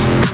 we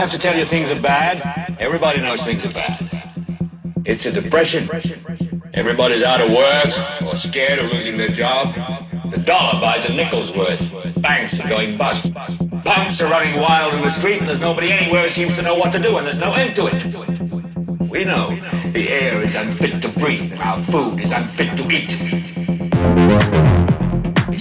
have to tell you things are bad. Everybody knows things are bad. It's a depression. Everybody's out of work or scared of losing their job. The dollar buys a nickel's worth. Banks are going bust. Punks are running wild in the street there's nobody anywhere who seems to know what to do and there's no end to it. We know the air is unfit to breathe and our food is unfit to eat.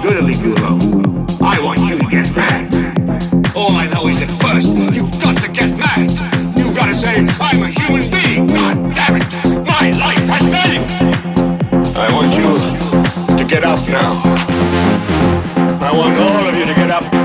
I want you to get mad. All I know is that first, you've got to get mad. You've got to say, I'm a human being. God damn it. My life has value. I want you to get up now. I want all of you to get up.